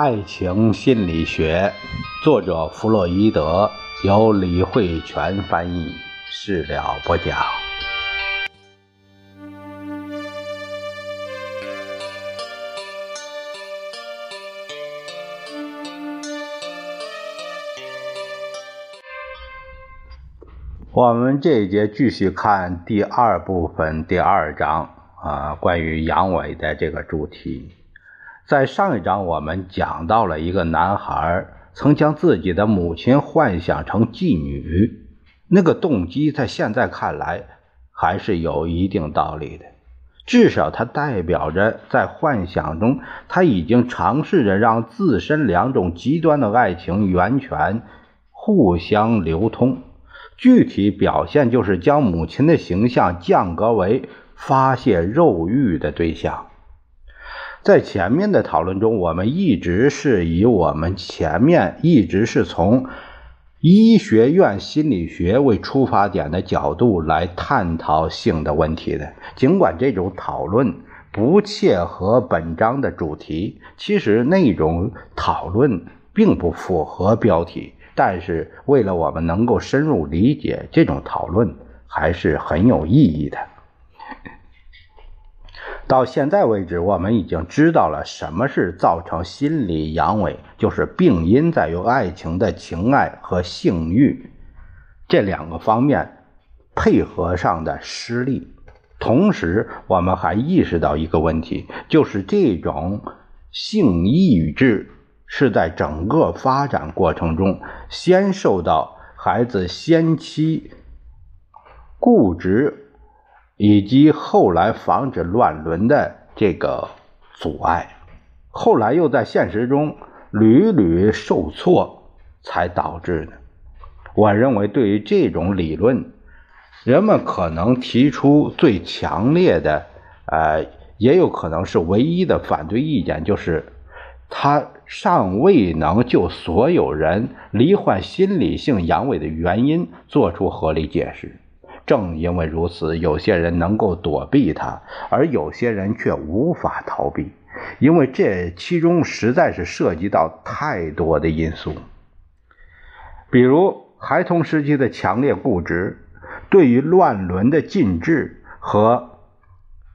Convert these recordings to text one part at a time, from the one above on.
爱情心理学，作者弗洛伊德，由李慧泉翻译，事了不讲。我们这一节继续看第二部分第二章啊，关于阳痿的这个主题。在上一章，我们讲到了一个男孩曾将自己的母亲幻想成妓女，那个动机在现在看来还是有一定道理的，至少它代表着在幻想中他已经尝试着让自身两种极端的爱情源泉互相流通。具体表现就是将母亲的形象降格为发泄肉欲的对象。在前面的讨论中，我们一直是以我们前面一直是从医学院心理学为出发点的角度来探讨性的问题的。尽管这种讨论不切合本章的主题，其实那种讨论并不符合标题，但是为了我们能够深入理解这种讨论，还是很有意义的。到现在为止，我们已经知道了什么是造成心理阳痿，就是病因在于爱情的情爱和性欲这两个方面配合上的失利。同时，我们还意识到一个问题，就是这种性抑制是在整个发展过程中先受到孩子先期固执。以及后来防止乱伦的这个阻碍，后来又在现实中屡屡受挫，才导致的。我认为，对于这种理论，人们可能提出最强烈的，呃，也有可能是唯一的反对意见，就是他尚未能就所有人罹患心理性阳痿的原因做出合理解释。正因为如此，有些人能够躲避它，而有些人却无法逃避，因为这其中实在是涉及到太多的因素，比如孩童时期的强烈固执，对于乱伦的禁制和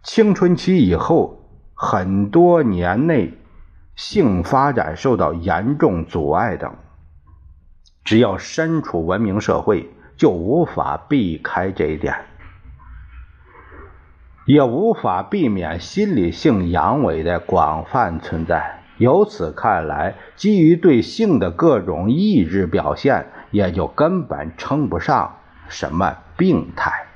青春期以后很多年内性发展受到严重阻碍等。只要身处文明社会。就无法避开这一点，也无法避免心理性阳痿的广泛存在。由此看来，基于对性的各种抑制表现，也就根本称不上什么病态。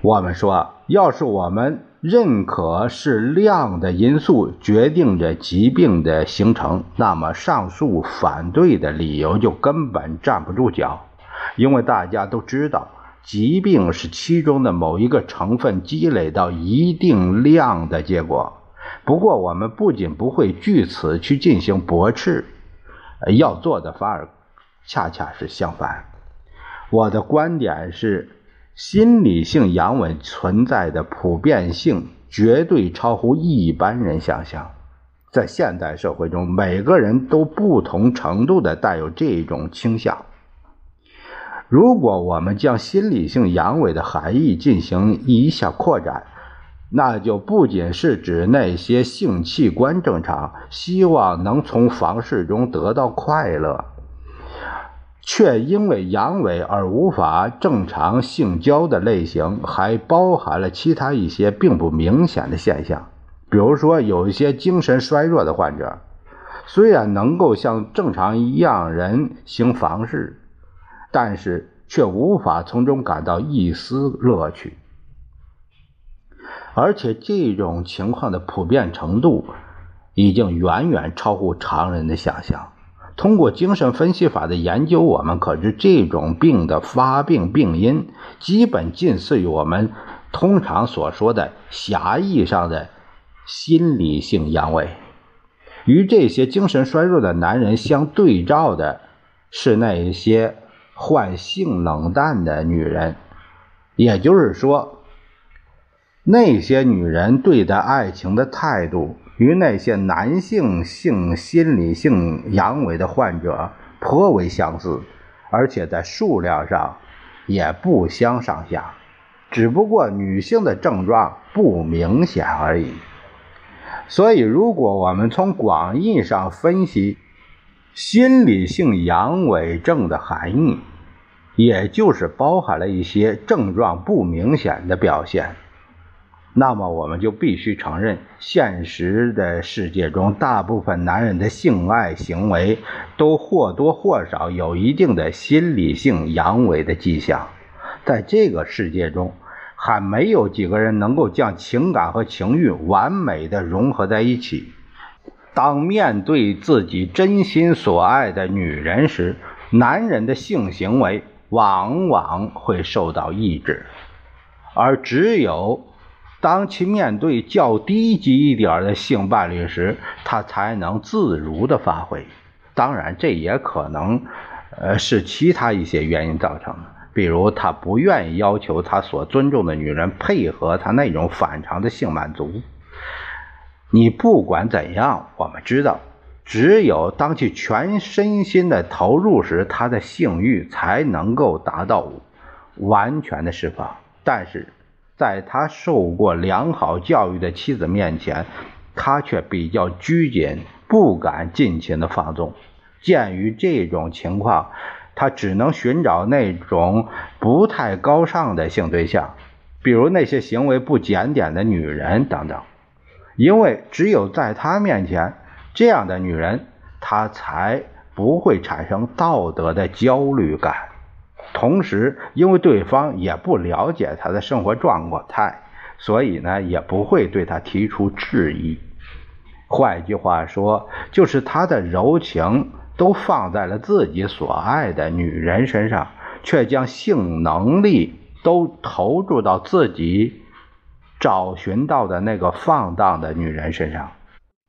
我们说，要是我们。认可是量的因素决定着疾病的形成，那么上述反对的理由就根本站不住脚，因为大家都知道，疾病是其中的某一个成分积累到一定量的结果。不过，我们不仅不会据此去进行驳斥，要做的反而恰恰是相反。我的观点是。心理性阳痿存在的普遍性绝对超乎一般人想象，在现代社会中，每个人都不同程度的带有这种倾向。如果我们将心理性阳痿的含义进行一下扩展，那就不仅是指那些性器官正常、希望能从房事中得到快乐。却因为阳痿而无法正常性交的类型，还包含了其他一些并不明显的现象。比如说，有一些精神衰弱的患者，虽然能够像正常一样人行房事，但是却无法从中感到一丝乐趣。而且，这种情况的普遍程度，已经远远超乎常人的想象。通过精神分析法的研究，我们可知这种病的发病病因基本近似于我们通常所说的狭义上的心理性阳痿。与这些精神衰弱的男人相对照的是那些患性冷淡的女人，也就是说，那些女人对待爱情的态度，与那些男性性心理性阳痿的患者颇为相似，而且在数量上也不相上下，只不过女性的症状不明显而已。所以，如果我们从广义上分析心理性阳痿症的含义，也就是包含了一些症状不明显的表现。那么，我们就必须承认，现实的世界中，大部分男人的性爱行为都或多或少有一定的心理性阳痿的迹象。在这个世界中，还没有几个人能够将情感和情欲完美的融合在一起。当面对自己真心所爱的女人时，男人的性行为往往会受到抑制，而只有。当其面对较低级一点的性伴侣时，他才能自如的发挥。当然，这也可能，呃，是其他一些原因造成的，比如他不愿意要求他所尊重的女人配合他那种反常的性满足。你不管怎样，我们知道，只有当其全身心的投入时，他的性欲才能够达到完全的释放。但是。在他受过良好教育的妻子面前，他却比较拘谨，不敢尽情的放纵。鉴于这种情况，他只能寻找那种不太高尚的性对象，比如那些行为不检点的女人等等。因为只有在他面前，这样的女人，他才不会产生道德的焦虑感。同时，因为对方也不了解他的生活状态，所以呢，也不会对他提出质疑。换句话说，就是他的柔情都放在了自己所爱的女人身上，却将性能力都投注到自己找寻到的那个放荡的女人身上。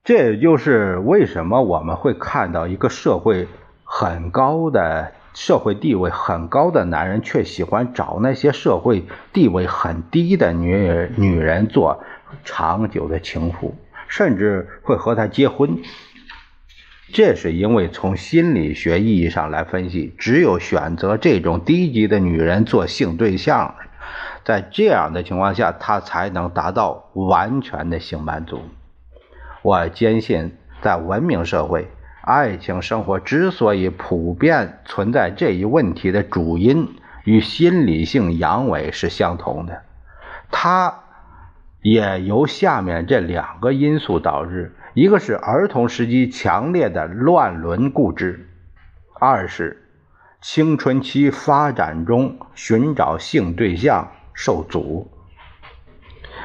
这也就是为什么我们会看到一个社会很高的。社会地位很高的男人却喜欢找那些社会地位很低的女女人做长久的情妇，甚至会和她结婚。这是因为从心理学意义上来分析，只有选择这种低级的女人做性对象，在这样的情况下，他才能达到完全的性满足。我坚信，在文明社会。爱情生活之所以普遍存在这一问题的主因，与心理性阳痿是相同的。它也由下面这两个因素导致：一个是儿童时期强烈的乱伦固执；二是青春期发展中寻找性对象受阻。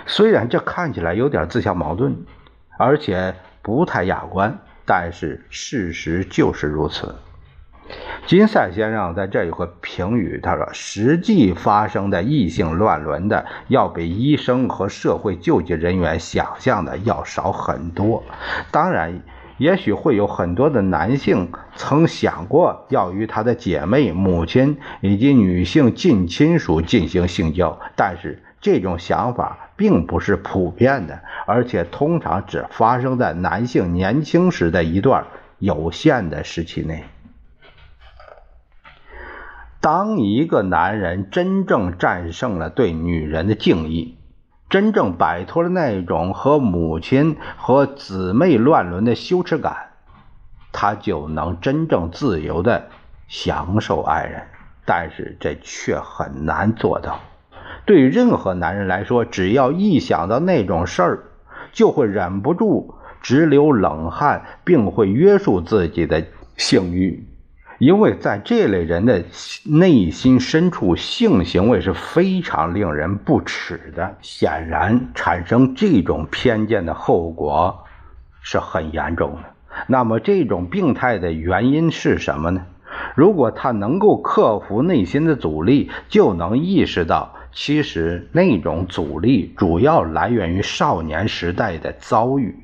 虽然这看起来有点自相矛盾，而且不太雅观。但是事实就是如此。金赛先生在这有个评语，他说：“实际发生的异性乱伦的，要比医生和社会救济人员想象的要少很多。当然，也许会有很多的男性曾想过要与他的姐妹、母亲以及女性近亲属进行性交，但是。”这种想法并不是普遍的，而且通常只发生在男性年轻时的一段有限的时期内。当一个男人真正战胜了对女人的敬意，真正摆脱了那种和母亲和姊妹乱伦的羞耻感，他就能真正自由的享受爱人。但是这却很难做到。对任何男人来说，只要一想到那种事儿，就会忍不住直流冷汗，并会约束自己的性欲，因为在这类人的内心深处，性行为是非常令人不耻的。显然，产生这种偏见的后果是很严重的。那么，这种病态的原因是什么呢？如果他能够克服内心的阻力，就能意识到。其实那种阻力主要来源于少年时代的遭遇。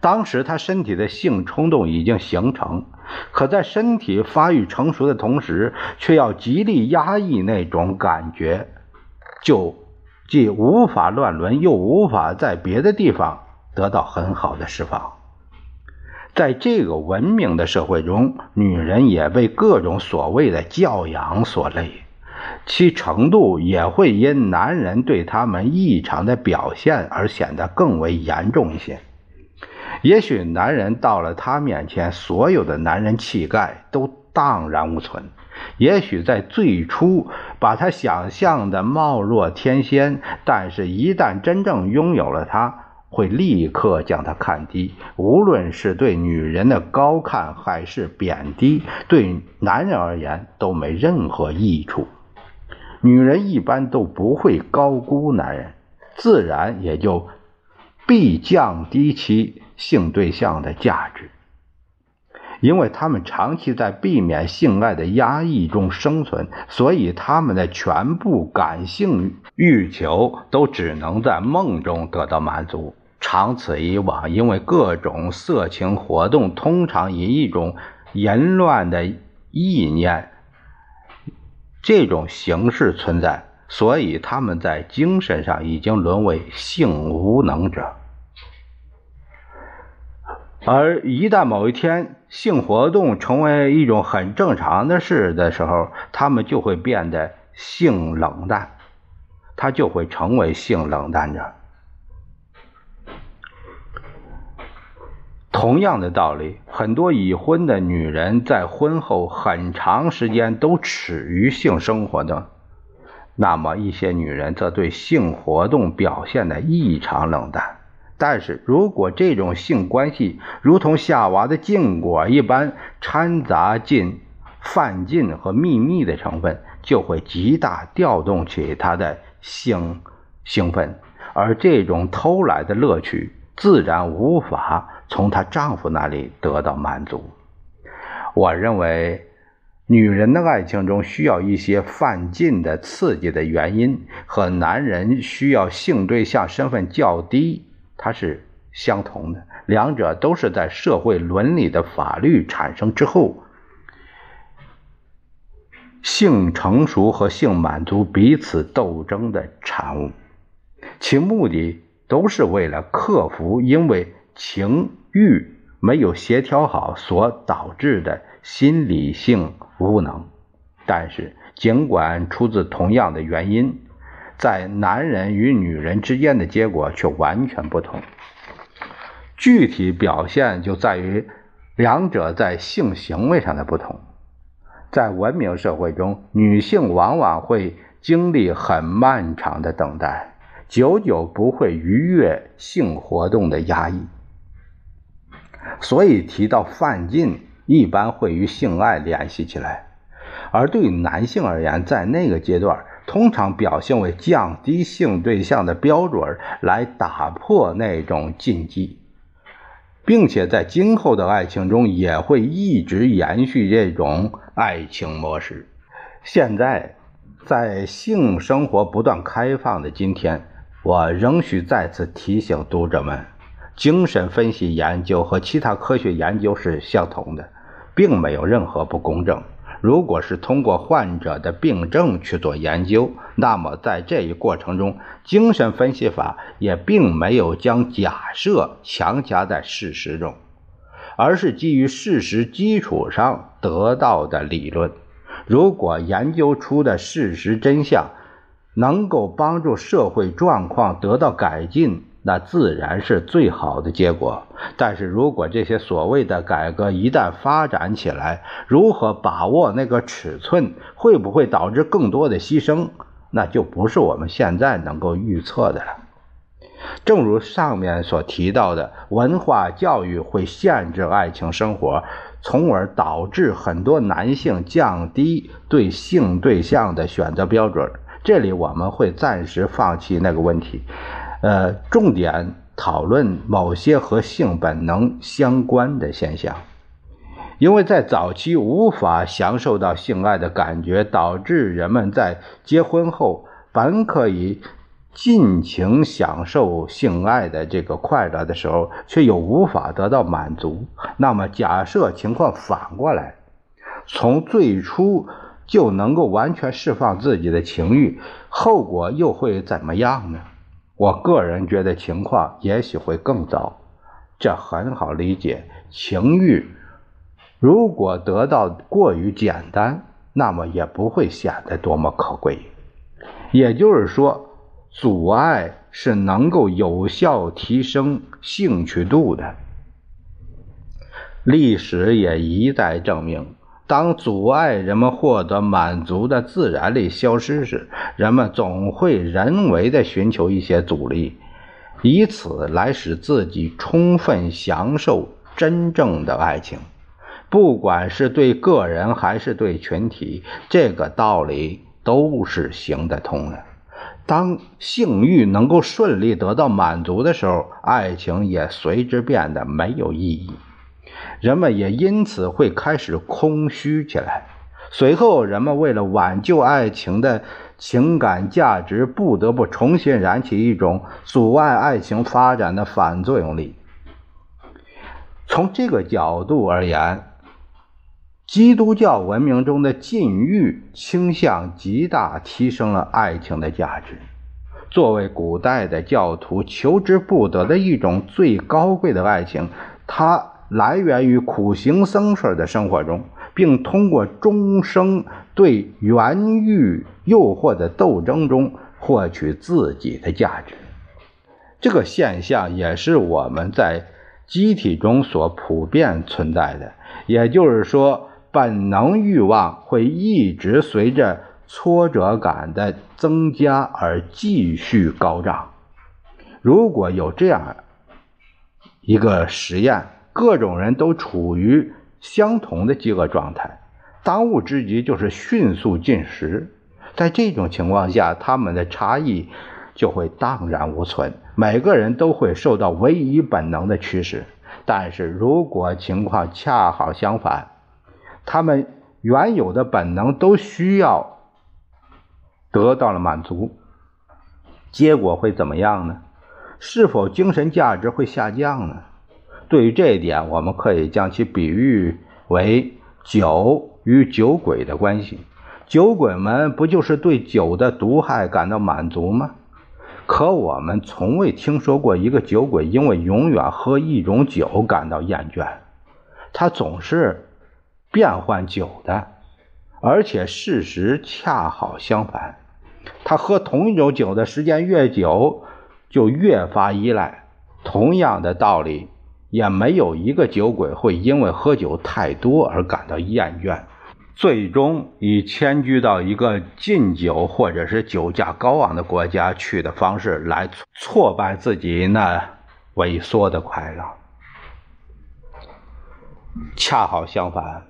当时他身体的性冲动已经形成，可在身体发育成熟的同时，却要极力压抑那种感觉，就既无法乱伦，又无法在别的地方得到很好的释放。在这个文明的社会中，女人也被各种所谓的教养所累，其程度也会因男人对他们异常的表现而显得更为严重一些。也许男人到了她面前，所有的男人气概都荡然无存；也许在最初把他想象的貌若天仙，但是一旦真正拥有了她。会立刻将她看低，无论是对女人的高看还是贬低，对男人而言都没任何益处。女人一般都不会高估男人，自然也就必降低其性对象的价值，因为他们长期在避免性爱的压抑中生存，所以他们的全部感性欲求都只能在梦中得到满足。长此以往，因为各种色情活动通常以一种淫乱的意念这种形式存在，所以他们在精神上已经沦为性无能者。而一旦某一天性活动成为一种很正常的事的时候，他们就会变得性冷淡，他就会成为性冷淡者。同样的道理，很多已婚的女人在婚后很长时间都耻于性生活的，那么一些女人则对性活动表现的异常冷淡。但是如果这种性关系如同夏娃的禁果一般掺杂进犯禁和秘密的成分，就会极大调动起她的性兴奋，而这种偷来的乐趣自然无法。从她丈夫那里得到满足。我认为，女人的爱情中需要一些犯禁的刺激的原因，和男人需要性对象身份较低，它是相同的。两者都是在社会伦理的法律产生之后，性成熟和性满足彼此斗争的产物，其目的都是为了克服因为情。欲没有协调好所导致的心理性无能，但是尽管出自同样的原因，在男人与女人之间的结果却完全不同。具体表现就在于两者在性行为上的不同。在文明社会中，女性往往会经历很漫长的等待，久久不会逾越性活动的压抑。所以提到犯禁，一般会与性爱联系起来，而对男性而言，在那个阶段，通常表现为降低性对象的标准，来打破那种禁忌，并且在今后的爱情中也会一直延续这种爱情模式。现在，在性生活不断开放的今天，我仍需再次提醒读者们。精神分析研究和其他科学研究是相同的，并没有任何不公正。如果是通过患者的病症去做研究，那么在这一过程中，精神分析法也并没有将假设强加在事实中，而是基于事实基础上得到的理论。如果研究出的事实真相能够帮助社会状况得到改进，那自然是最好的结果。但是如果这些所谓的改革一旦发展起来，如何把握那个尺寸，会不会导致更多的牺牲，那就不是我们现在能够预测的了。正如上面所提到的，文化教育会限制爱情生活，从而导致很多男性降低对性对象的选择标准。这里我们会暂时放弃那个问题。呃，重点讨论某些和性本能相关的现象，因为在早期无法享受到性爱的感觉，导致人们在结婚后本可以尽情享受性爱的这个快乐的时候，却又无法得到满足。那么，假设情况反过来，从最初。就能够完全释放自己的情欲，后果又会怎么样呢？我个人觉得情况也许会更糟。这很好理解，情欲如果得到过于简单，那么也不会显得多么可贵。也就是说，阻碍是能够有效提升兴趣度的。历史也一再证明。当阻碍人们获得满足的自然力消失时，人们总会人为的寻求一些阻力，以此来使自己充分享受真正的爱情。不管是对个人还是对群体，这个道理都是行得通的。当性欲能够顺利得到满足的时候，爱情也随之变得没有意义。人们也因此会开始空虚起来。随后，人们为了挽救爱情的情感价值，不得不重新燃起一种阻碍爱情发展的反作用力。从这个角度而言，基督教文明中的禁欲倾向极大提升了爱情的价值。作为古代的教徒求之不得的一种最高贵的爱情，它。来源于苦行僧式的生活中，并通过终生对原欲诱惑的斗争中获取自己的价值。这个现象也是我们在机体中所普遍存在的。也就是说，本能欲望会一直随着挫折感的增加而继续高涨。如果有这样一个实验，各种人都处于相同的饥饿状态，当务之急就是迅速进食。在这种情况下，他们的差异就会荡然无存，每个人都会受到唯一本能的驱使。但是如果情况恰好相反，他们原有的本能都需要得到了满足，结果会怎么样呢？是否精神价值会下降呢？对于这一点，我们可以将其比喻为酒与酒鬼的关系。酒鬼们不就是对酒的毒害感到满足吗？可我们从未听说过一个酒鬼因为永远喝一种酒感到厌倦。他总是变换酒的，而且事实恰好相反。他喝同一种酒的时间越久，就越发依赖。同样的道理。也没有一个酒鬼会因为喝酒太多而感到厌倦，最终以迁居到一个禁酒或者是酒价高昂的国家去的方式来挫败自己那萎缩的快乐。恰好相反，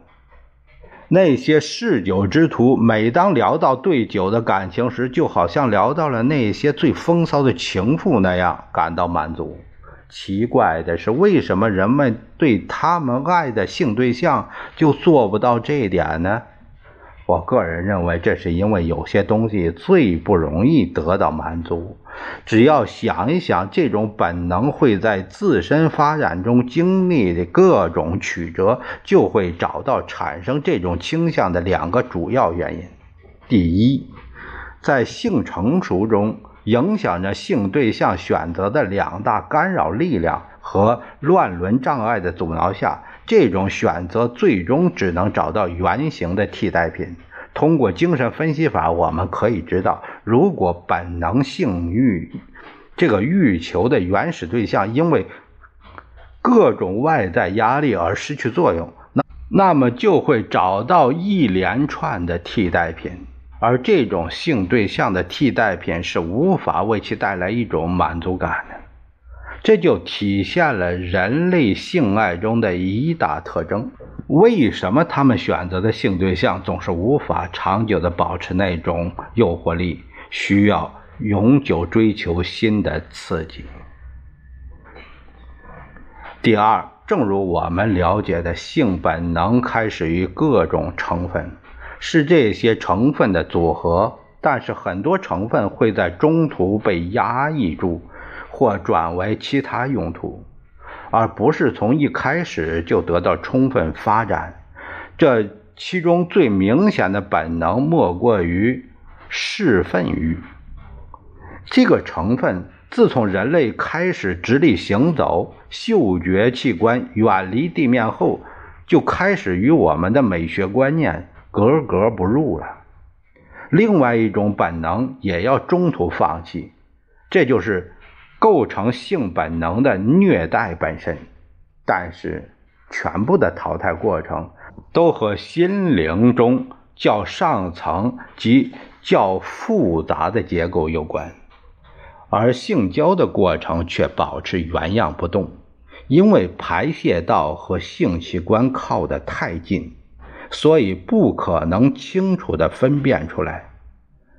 那些嗜酒之徒每当聊到对酒的感情时，就好像聊到了那些最风骚的情妇那样感到满足。奇怪的是，为什么人们对他们爱的性对象就做不到这一点呢？我个人认为，这是因为有些东西最不容易得到满足。只要想一想，这种本能会在自身发展中经历的各种曲折，就会找到产生这种倾向的两个主要原因。第一，在性成熟中。影响着性对象选择的两大干扰力量和乱伦障碍的阻挠下，这种选择最终只能找到原型的替代品。通过精神分析法，我们可以知道，如果本能性欲这个欲求的原始对象因为各种外在压力而失去作用，那那么就会找到一连串的替代品。而这种性对象的替代品是无法为其带来一种满足感的，这就体现了人类性爱中的一大特征。为什么他们选择的性对象总是无法长久的保持那种诱惑力，需要永久追求新的刺激？第二，正如我们了解的，性本能开始于各种成分。是这些成分的组合，但是很多成分会在中途被压抑住，或转为其他用途，而不是从一开始就得到充分发展。这其中最明显的本能莫过于嗜粪欲。这个成分自从人类开始直立行走，嗅觉器官远离地面后，就开始与我们的美学观念格格不入了。另外一种本能也要中途放弃，这就是构成性本能的虐待本身。但是，全部的淘汰过程都和心灵中较上层及较复杂的结构有关。而性交的过程却保持原样不动，因为排泄道和性器官靠得太近，所以不可能清楚地分辨出来。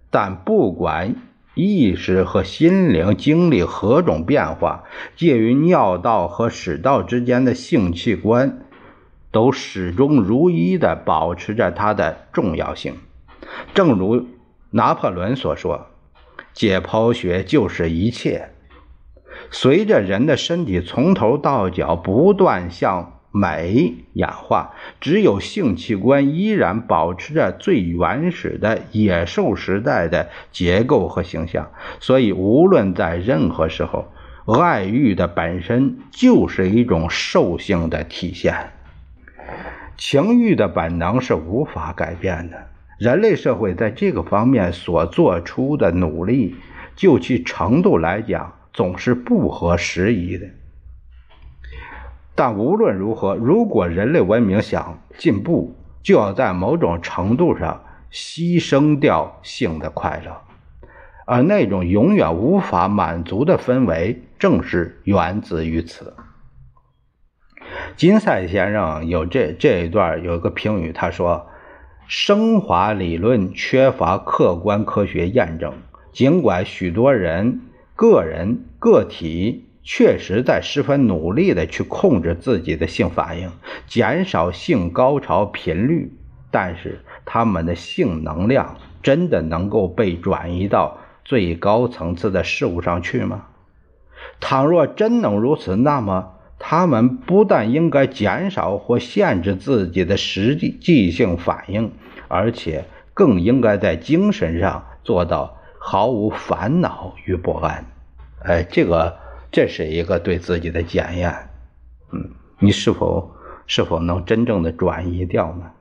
但不管意识和心灵经历何种变化，介于尿道和屎道之间的性器官，都始终如一地保持着它的重要性。正如拿破仑所说。解剖学就是一切。随着人的身体从头到脚不断向美演化，只有性器官依然保持着最原始的野兽时代的结构和形象。所以，无论在任何时候，爱欲的本身就是一种兽性的体现。情欲的本能是无法改变的。人类社会在这个方面所做出的努力，就其程度来讲，总是不合时宜的。但无论如何，如果人类文明想进步，就要在某种程度上牺牲掉性的快乐，而那种永远无法满足的氛围，正是源自于此。金赛先生有这这一段有一个评语，他说。升华理论缺乏客观科学验证，尽管许多人、个人、个体确实在十分努力地去控制自己的性反应，减少性高潮频率，但是他们的性能量真的能够被转移到最高层次的事物上去吗？倘若真能如此，那么。他们不但应该减少或限制自己的实际性反应，而且更应该在精神上做到毫无烦恼与不安。哎，这个这是一个对自己的检验。嗯，你是否是否能真正的转移掉呢？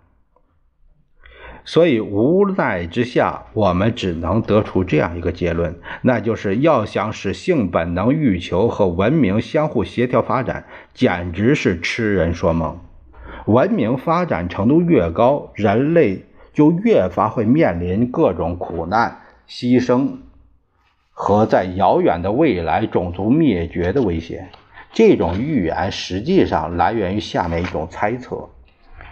所以无奈之下，我们只能得出这样一个结论，那就是要想使性本能、欲求和文明相互协调发展，简直是痴人说梦。文明发展程度越高，人类就越发会面临各种苦难、牺牲和在遥远的未来种族灭绝的威胁。这种预言实际上来源于下面一种猜测。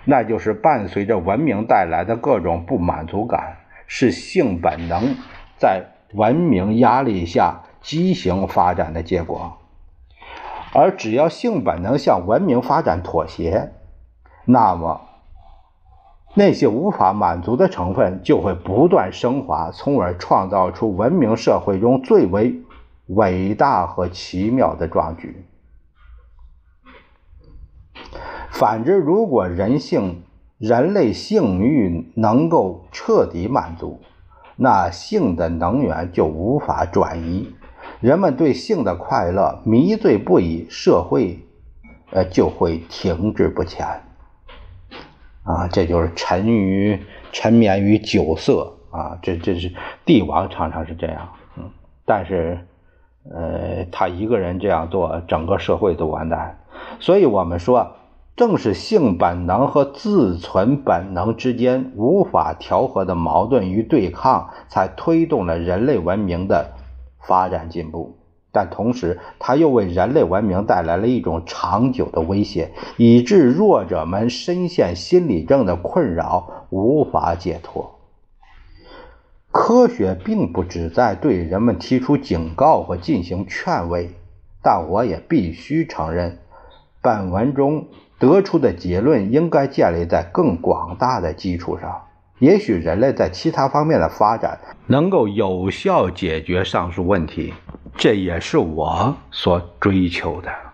那就是伴随着文明带来的各种不满足感，是性本能在文明压力下畸形发展的结果。而只要性本能向文明发展妥协，那么那些无法满足的成分就会不断升华，从而创造出文明社会中最为伟大和奇妙的壮举。反之，如果人性、人类性欲能够彻底满足，那性的能源就无法转移，人们对性的快乐迷醉不已，社会，呃，就会停滞不前。啊，这就是沉于沉湎于酒色啊，这这是帝王常常是这样，嗯，但是，呃，他一个人这样做，整个社会都完蛋。所以我们说。正是性本能和自存本能之间无法调和的矛盾与对抗，才推动了人类文明的发展进步。但同时，它又为人类文明带来了一种长久的威胁，以致弱者们深陷心理症的困扰，无法解脱。科学并不旨在对人们提出警告和进行劝慰，但我也必须承认，本文中。得出的结论应该建立在更广大的基础上。也许人类在其他方面的发展能够有效解决上述问题，这也是我所追求的。